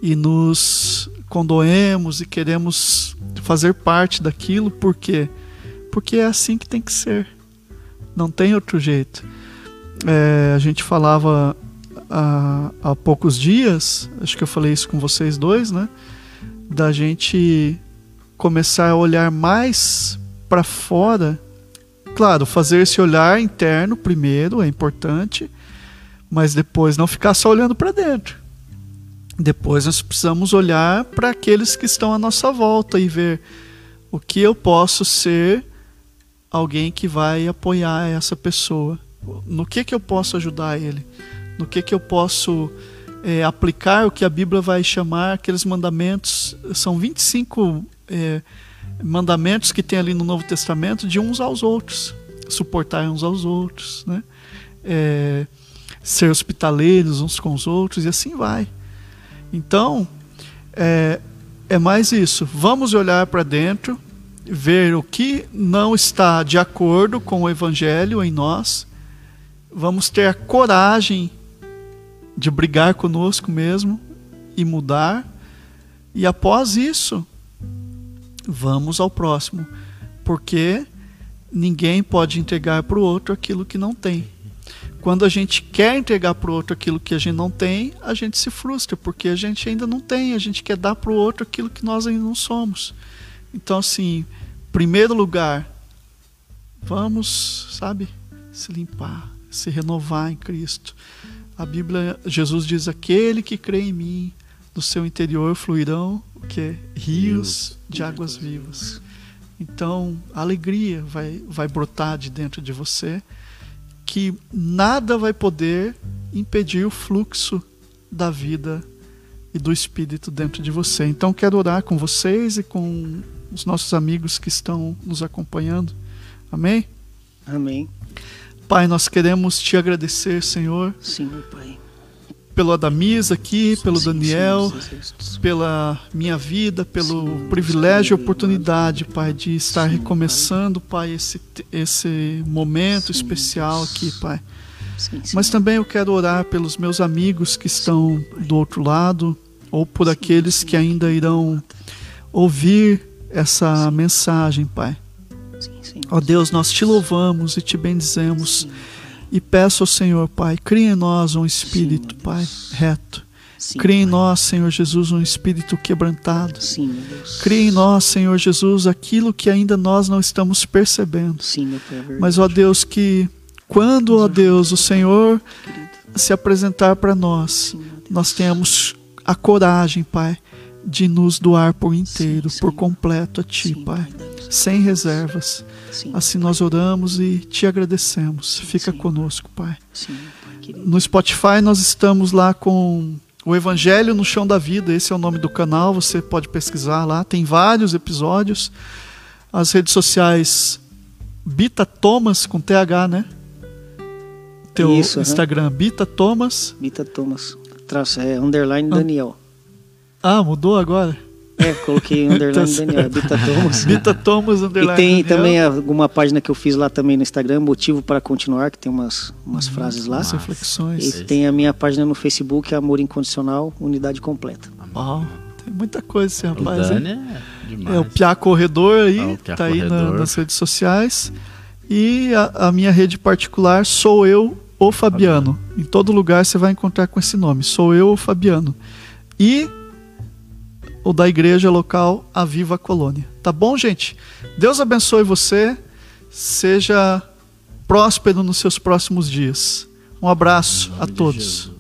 e nos condoemos e queremos fazer parte daquilo, por quê? Porque é assim que tem que ser. Não tem outro jeito é, a gente falava há, há poucos dias, acho que eu falei isso com vocês dois, né? Da gente começar a olhar mais para fora. Claro, fazer esse olhar interno primeiro é importante, mas depois não ficar só olhando para dentro. Depois nós precisamos olhar para aqueles que estão à nossa volta e ver o que eu posso ser alguém que vai apoiar essa pessoa no que que eu posso ajudar ele, no que que eu posso é, aplicar o que a Bíblia vai chamar aqueles mandamentos, são 25 é, mandamentos que tem ali no Novo Testamento de uns aos outros, suportar uns aos outros, né? É, ser hospitaleiros uns com os outros e assim vai. Então, é, é mais isso. Vamos olhar para dentro, ver o que não está de acordo com o Evangelho em nós vamos ter a coragem de brigar conosco mesmo e mudar. E após isso, vamos ao próximo, porque ninguém pode entregar para o outro aquilo que não tem. Quando a gente quer entregar para o outro aquilo que a gente não tem, a gente se frustra, porque a gente ainda não tem, a gente quer dar para o outro aquilo que nós ainda não somos. Então, assim, primeiro lugar, vamos, sabe, se limpar, se renovar em Cristo. A Bíblia, Jesus diz: aquele que crê em mim, do seu interior fluirão o que rios de águas vivas. Então, a alegria vai, vai brotar de dentro de você, que nada vai poder impedir o fluxo da vida e do Espírito dentro de você. Então, quero orar com vocês e com os nossos amigos que estão nos acompanhando. Amém? Amém. Pai, nós queremos te agradecer, Senhor. Senhor, Pai. Pelo Adamis aqui, pelo Daniel, pela minha vida, pelo privilégio e oportunidade, Pai, de estar recomeçando, Pai, esse, esse momento especial aqui, Pai. Mas também eu quero orar pelos meus amigos que estão do outro lado, ou por aqueles que ainda irão ouvir essa Sim. mensagem, Pai. Sim, Senhor. Ó Deus, nós te louvamos e te bendizemos. Sim, E peço ao Senhor, Pai, cria em nós um espírito, Sim, Pai, reto. Sim, Cria em nós, Senhor Jesus, um espírito quebrantado. Sim. Cria em nós, Senhor Jesus, aquilo que ainda nós não estamos percebendo. Sim, Pai, é. Mas, ó Deus, que quando, ó Deus, o Senhor se apresentar para nós, Sim, nós tenhamos a coragem, Pai, de nos doar por inteiro, Sim, por completo a Ti, Sim, Pai, sem reservas. Sim, Assim nós oramos e te agradecemos. Fica conosco, Pai. No Spotify nós estamos lá com o Evangelho no Chão da Vida, esse é o nome do canal, você pode pesquisar lá, tem vários episódios. As redes sociais Bita Thomas com TH, né? Teu Isso. Instagram Bita Thomas. Bita Thomas. Traço, é underline Ah. Daniel. Ah, mudou agora? É, coloquei underline Tá. Daniel, é Bita Thomas. Bita Thomas E underline tem Daniel. também alguma página que eu fiz lá também no Instagram, Motivo para Continuar, que tem umas, umas frases lá. as reflexões. E tem a minha página no Facebook, Amor Incondicional, Unidade Completa. Ó, tem muita coisa esse O rapaz, hein? Dani é demais. É o Piá Corredor aí, Ah, o Piá tá aí na- Corredor. nas redes sociais. E a, a minha rede particular sou eu, o Fabiano. Em todo lugar você vai encontrar com esse nome. Sou eu, o Fabiano. E ou da igreja local Aviva Colônia. Tá bom, gente? Deus abençoe você. Seja próspero nos seus próximos dias. Um abraço a todos.